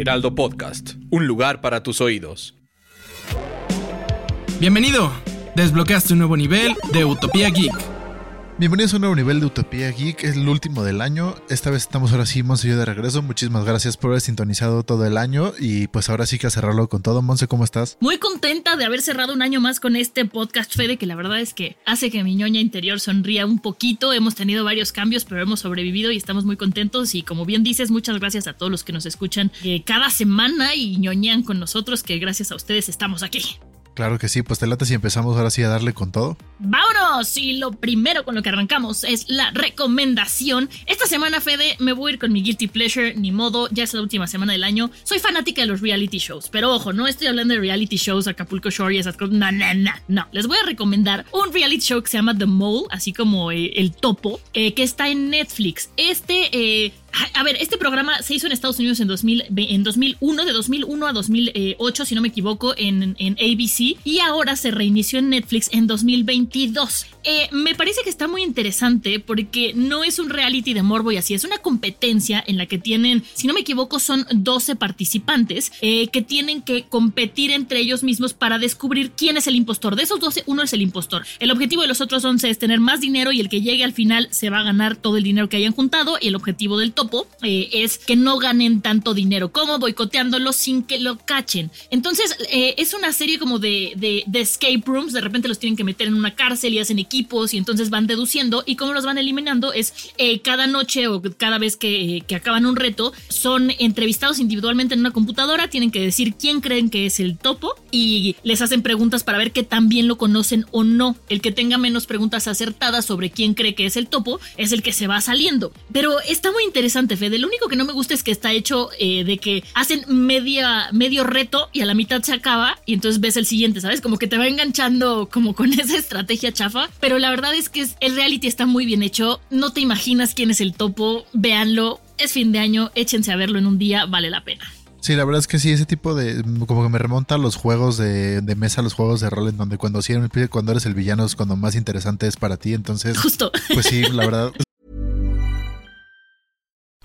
Heraldo Podcast, un lugar para tus oídos. Bienvenido. Desbloqueaste un nuevo nivel de Utopía Geek. Bienvenidos a un nuevo nivel de Utopía Geek, es el último del año. Esta vez estamos ahora sí, Monse y yo de regreso. Muchísimas gracias por haber sintonizado todo el año y pues ahora sí que a cerrarlo con todo. Monse, ¿cómo estás? Muy contenta de haber cerrado un año más con este podcast, Fede, que la verdad es que hace que mi ñoña interior sonría un poquito. Hemos tenido varios cambios, pero hemos sobrevivido y estamos muy contentos. Y como bien dices, muchas gracias a todos los que nos escuchan eh, cada semana y ñoñean con nosotros, que gracias a ustedes estamos aquí. Claro que sí, pues te late si empezamos ahora sí a darle con todo. ¡Vámonos! Y lo primero con lo que arrancamos es la recomendación. Esta semana, Fede, me voy a ir con mi Guilty Pleasure, ni modo, ya es la última semana del año. Soy fanática de los reality shows, pero ojo, no estoy hablando de reality shows, Acapulco Shore y esas cosas. No, no, no, no. Les voy a recomendar un reality show que se llama The Mole, así como eh, El Topo, eh, que está en Netflix. Este eh, a ver, este programa se hizo en Estados Unidos en, 2000, en 2001, de 2001 a 2008, si no me equivoco, en, ABC, y ahora se reinició en Netflix en 2022. Eh, me parece que está muy interesante porque no es un reality de morbo y así, es una competencia en la que tienen, si no me equivoco, son 12 participantes eh, que tienen que competir entre ellos mismos para descubrir quién es el impostor. De esos 12, uno es el impostor. El objetivo de los otros 11 es tener más dinero y el que llegue al final se va a ganar todo el dinero que hayan juntado y el objetivo del eh, es que no ganen tanto dinero, como boicoteándolo sin que lo cachen. Entonces es una serie como de, de escape rooms, de repente los tienen que meter en una cárcel y hacen equipos y entonces van deduciendo y cómo los van eliminando es eh, cada noche o cada vez que, que, acaban un reto son entrevistados individualmente en una computadora, tienen que decir quién creen que es el topo y les hacen preguntas para ver qué tan bien lo conocen o no. El que tenga menos preguntas acertadas sobre quién cree que es el topo es el que se va saliendo. Pero está muy interesante, Fede. Lo único que no me gusta es que está hecho eh, de que hacen media, medio reto y a la mitad se acaba y entonces ves el siguiente, ¿sabes? Como que te va enganchando como con esa estrategia chafa. Pero la verdad es que el reality está muy bien hecho. No te imaginas quién es el topo. Véanlo. Es fin de año. Échense a verlo en un día. Vale la pena. Sí, la verdad es que sí, ese tipo de. Como que me remonta a los juegos de, de mesa, los juegos de rol, en donde cuando cuando eres el villano es cuando más interesante es para ti. Entonces. Justo. Pues sí, la verdad.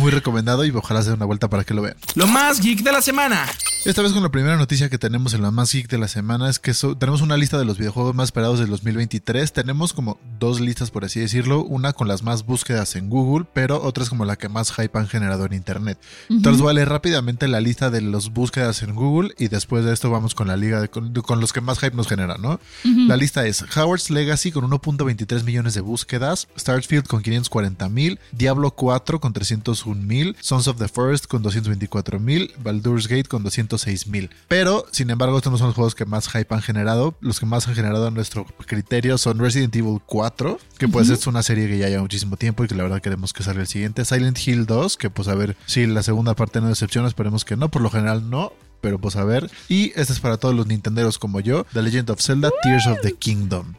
Muy recomendado y ojalá se una vuelta para que lo vean. Lo más geek de la semana. Esta vez con la primera noticia que tenemos en la más geek de la semana es que tenemos una lista de los videojuegos más esperados del 2023. Tenemos como dos listas, por así decirlo. Una con las más búsquedas en Google, pero otra es como la que más hype han generado en Internet. Entonces leer rápidamente la lista de las búsquedas en Google y después de esto vamos con la liga de, con, los que más hype nos generan, ¿no? La lista es Howard's Legacy con 1.23 millones de búsquedas, Starfield con 540 mil, Diablo 4 con 301 mil, Sons of the Forest con 224 mil, Baldur's Gate con 200 mil. Pero, sin embargo, estos no son los juegos que más hype han generado. Los que más han generado a nuestro criterio son Resident Evil 4, que pues es una serie que ya lleva muchísimo tiempo y que la verdad queremos que salga el siguiente. Silent Hill 2, que pues a ver si la segunda parte no decepciona, esperemos que no. Por lo general no, pero pues a ver. Y este es para todos los nintenderos como yo, The Legend of Zelda, Tears of the Kingdom.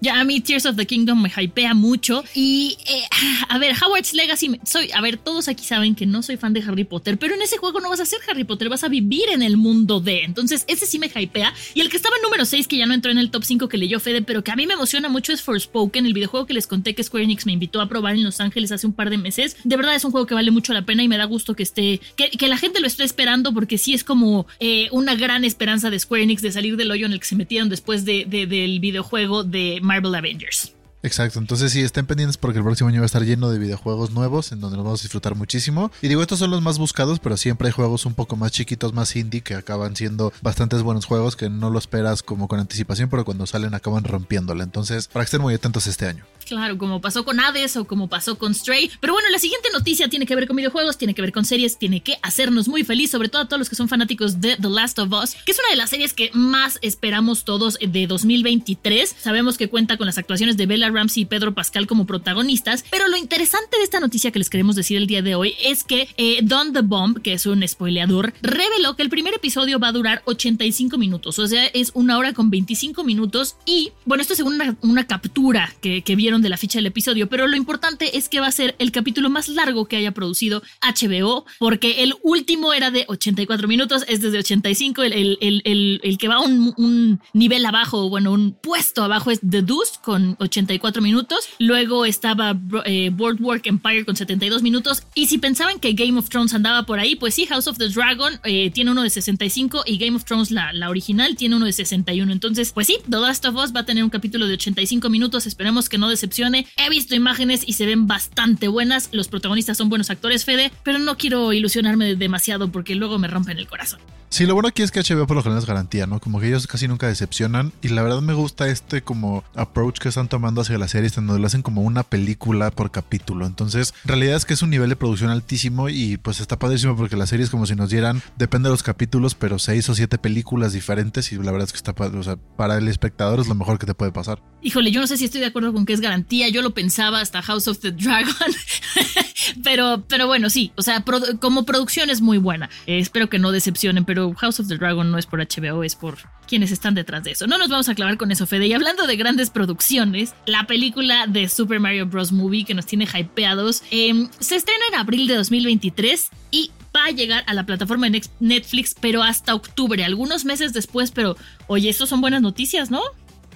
Ya a mí Tears of the Kingdom me hypea mucho. Y eh, a ver, Howard's Legacy, soy, a ver, todos aquí saben que no soy fan de Harry Potter, pero en ese juego no vas a ser Harry Potter, vas a vivir en el mundo de. Entonces, ese sí me hypea. Y el que estaba en número 6, que ya no entró en el top 5 que leyó Fede, pero que a mí me emociona mucho es Forspoken, el videojuego que les conté que Square Enix me invitó a probar en Los Ángeles hace un par de meses. De verdad es un juego que vale mucho la pena y me da gusto que esté, que, la gente lo esté esperando porque sí es como eh, una gran esperanza de Square Enix de salir del hoyo en el que se metieron después de, de, del videojuego de Marvel Avengers. Exacto, entonces sí, estén pendientes porque el próximo año va a estar lleno de videojuegos nuevos en donde nos vamos a disfrutar muchísimo. Y digo, estos son los más buscados, pero siempre hay juegos un poco más chiquitos, más indie, que acaban siendo bastantes buenos juegos que no lo esperas como con anticipación, pero cuando salen acaban rompiéndola. Entonces, para que estén muy atentos este año. Claro, como pasó con Hades o como pasó con Stray. Pero bueno, la siguiente noticia tiene que ver con videojuegos, tiene que ver con series, tiene que hacernos muy feliz, sobre todo a todos los que son fanáticos de The Last of Us, que es una de las series que más esperamos todos de 2023. Sabemos que cuenta con las actuaciones de Bella Ramsey y Pedro Pascal como protagonistas, pero lo interesante de esta noticia que les queremos decir el día de hoy es que eh, Don the Bomb, que es un spoileador, reveló que el primer episodio va a durar 85 minutos, o sea, es una hora con 25 minutos y, bueno, esto es una, una captura que, que vieron de la ficha del episodio, pero lo importante es que va a ser el capítulo más largo que haya producido HBO, porque el último era de 84 minutos, es desde 85, el, el, el, el que va un, un, nivel abajo, bueno, un puesto abajo es The Deuce con 84 minutos, luego estaba eh, Boardwalk Empire con 72 minutos, y si pensaban que Game of Thrones andaba por ahí, pues sí, House of the Dragon eh, tiene uno de 65 y Game of Thrones, la, la original, tiene uno de 61, entonces, pues sí, The Last of Us va a tener un capítulo de 85 minutos, esperemos que no decepcione, he visto imágenes y se ven bastante buenas, los protagonistas son buenos actores, Fede, pero no quiero ilusionarme demasiado porque luego me rompen el corazón. Sí, lo bueno aquí es que HBO por lo general es garantía, ¿no? Como que ellos casi nunca decepcionan y la verdad me gusta este como approach que están tomando hacia las series donde lo hacen como una película por capítulo. Entonces, en realidad es que es un nivel de producción altísimo y pues está padrísimo porque las series como si nos dieran, depende de los capítulos, pero seis o siete películas diferentes y la verdad es que está o sea, para el espectador es lo mejor que te puede pasar. Híjole, yo no sé si estoy de acuerdo con que es garantía, yo lo pensaba hasta House of the Dragon, pero, pero bueno, sí, o sea, como producción es muy buena, eh, espero que no decepcionen, pero House of the Dragon no es por HBO, es por quienes están detrás de eso. No nos vamos a clavar con eso, Fede. Y hablando de grandes producciones, la película de Super Mario Bros. Movie que nos tiene hypeados eh, se estrena en abril de 2023 y va a llegar a la plataforma de Netflix, pero hasta octubre, algunos meses después. Pero, oye, esto son buenas noticias, ¿no?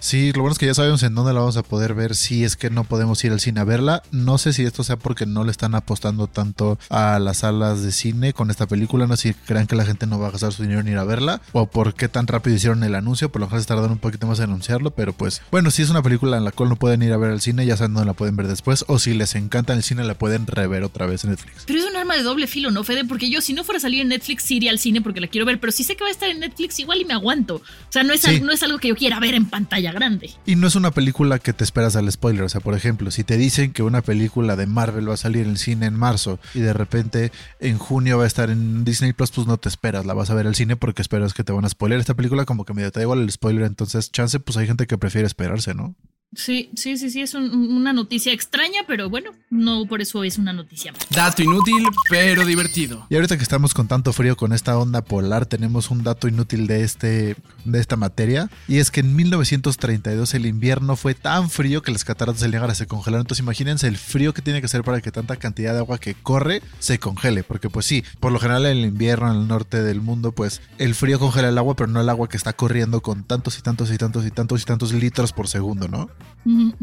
Sí, lo bueno es que ya sabemos en dónde la vamos a poder ver si es que no podemos ir al cine a verla. No sé si esto sea porque no le están apostando tanto a las salas de cine con esta película, no sé si crean que la gente no va a gastar su dinero en ir a verla o por qué tan rápido hicieron el anuncio, por lo menos se tardaron un poquito más en anunciarlo, pero pues bueno, si es una película en la cual no pueden ir a ver al cine, ya saben dónde la pueden ver después o si les encanta el cine la pueden rever otra vez en Netflix. Pero es un arma de doble filo, ¿no, Fede? Porque yo si no fuera a salir en Netflix sí iría al cine porque la quiero ver, pero si sé que va a estar en Netflix igual y me aguanto. O sea, no es, Sí. al- no es algo que yo quiera ver en pantalla grande. Y no es una película que te esperas al spoiler. O sea, por ejemplo, si te dicen que una película de Marvel va a salir en cine en marzo y de repente en junio va a estar en Disney Plus, pues no te esperas. La vas a ver al cine porque esperas que te van a spoiler. Esta película, como que medio te da igual el spoiler. Entonces, chance, pues hay gente que prefiere esperarse, ¿no? Sí, sí, sí, sí, es un- una noticia extraña, pero bueno, no por eso es una noticia más. Dato inútil, pero divertido. Y ahorita que estamos con tanto frío con esta onda polar, tenemos un dato inútil de este de esta materia y es que en 1932 el invierno fue tan frío que las cataratas del Niágara se congelaron. Entonces imagínense el frío que tiene que ser para que tanta cantidad de agua que corre se congele, porque pues sí, por lo general en el invierno en el norte del mundo pues el frío congela el agua, pero no el agua que está corriendo con tantos y tantos y tantos y tantos y tantos litros por segundo, ¿no?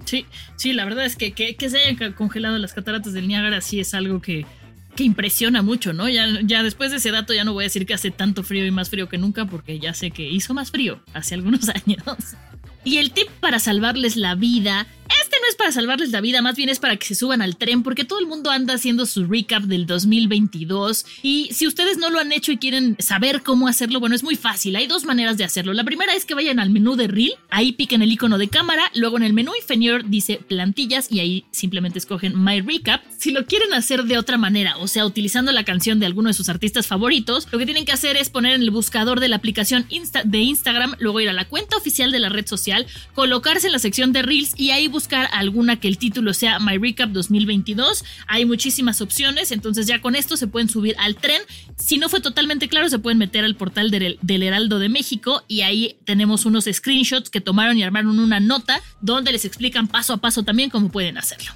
Sí, sí, la verdad es que, que, se hayan congelado las cataratas del Niágara sí es algo que, que impresiona mucho, ¿no? Ya, ya después de ese dato ya no voy a decir que hace tanto frío y más frío que nunca porque ya sé que hizo más frío hace algunos años. Y el tip para salvarles la vida, para salvarles la vida, más bien es para que se suban al tren porque todo el mundo anda haciendo su recap del 2022 y si ustedes no lo han hecho y quieren saber cómo hacerlo, bueno, es muy fácil, hay dos maneras de hacerlo. La primera es que vayan al menú de Reel, ahí piquen el icono de cámara, luego en el menú inferior dice plantillas y ahí simplemente escogen My Recap. Si lo quieren hacer de otra manera, o sea, utilizando la canción de alguno de sus artistas favoritos, lo que tienen que hacer es poner en el buscador de la aplicación de Instagram, luego ir a la cuenta oficial de la red social, colocarse en la sección de Reels y ahí buscar alguna que el título sea My Recap 2022. Hay muchísimas opciones, entonces ya con esto se pueden subir al tren. Si no fue totalmente claro, se pueden meter al portal del, del Heraldo de México y ahí tenemos unos screenshots que tomaron y armaron una nota donde les explican paso a paso también cómo pueden hacerlo.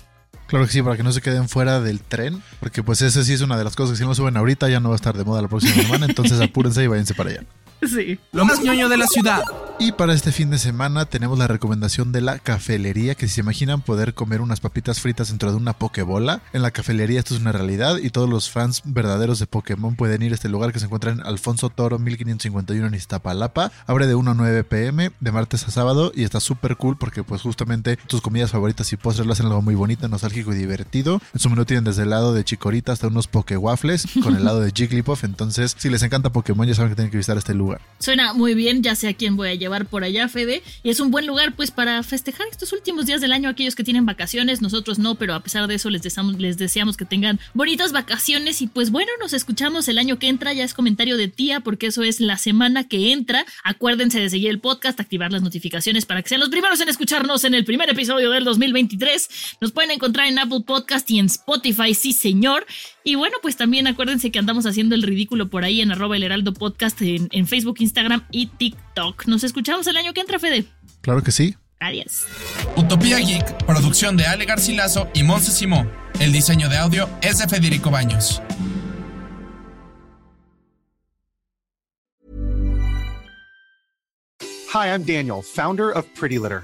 Claro que sí, para que no se queden fuera del tren, porque pues ese sí es una de las cosas que si no lo suben ahorita ya no va a estar de moda la próxima semana, entonces apúrense y váyanse para allá. Sí. Lo más ñoño de la ciudad. Y para este fin de semana tenemos la recomendación de la cafelería, que si se imaginan poder comer unas papitas fritas dentro de una pokebola, en la cafelería esto es una realidad y todos los fans verdaderos de Pokémon pueden ir a este lugar que se encuentra en Alfonso Toro 1551 en Iztapalapa. Abre de 1 a 9 pm, de martes a sábado y está súper cool porque pues justamente tus comidas favoritas y postres lo hacen algo muy bonito, nostálgico y divertido. En su menú tienen desde el lado de Chikorita hasta unos Pokewaffles con el lado de Jigglypuff, entonces si les encanta Pokémon ya saben que tienen que visitar este lugar Suena muy bien, ya sé a quién voy a llevar por allá, Fede. Y es un buen lugar, pues, para festejar estos últimos días del año. Aquellos que tienen vacaciones, nosotros no, pero a pesar de eso les deseamos, les deseamos que tengan bonitas vacaciones. Y pues bueno, nos escuchamos el año que entra. Ya es comentario de tía, porque eso es la semana que entra. Acuérdense de seguir el podcast, activar las notificaciones para que sean los primeros en escucharnos en el primer episodio del 2023. Nos pueden encontrar en Apple Podcast y en Spotify, sí, señor. Y bueno, pues también acuérdense que andamos haciendo el ridículo por ahí en arroba el heraldo podcast en, en Facebook, Instagram y TikTok. Nos escuchamos el año que entra, Fede. Claro que sí. Adiós. Utopía Geek, producción de Ale Garcilaso y Monse Simó. El diseño de audio es de Federico Baños. Hi, I'm Daniel, founder of Pretty Litter.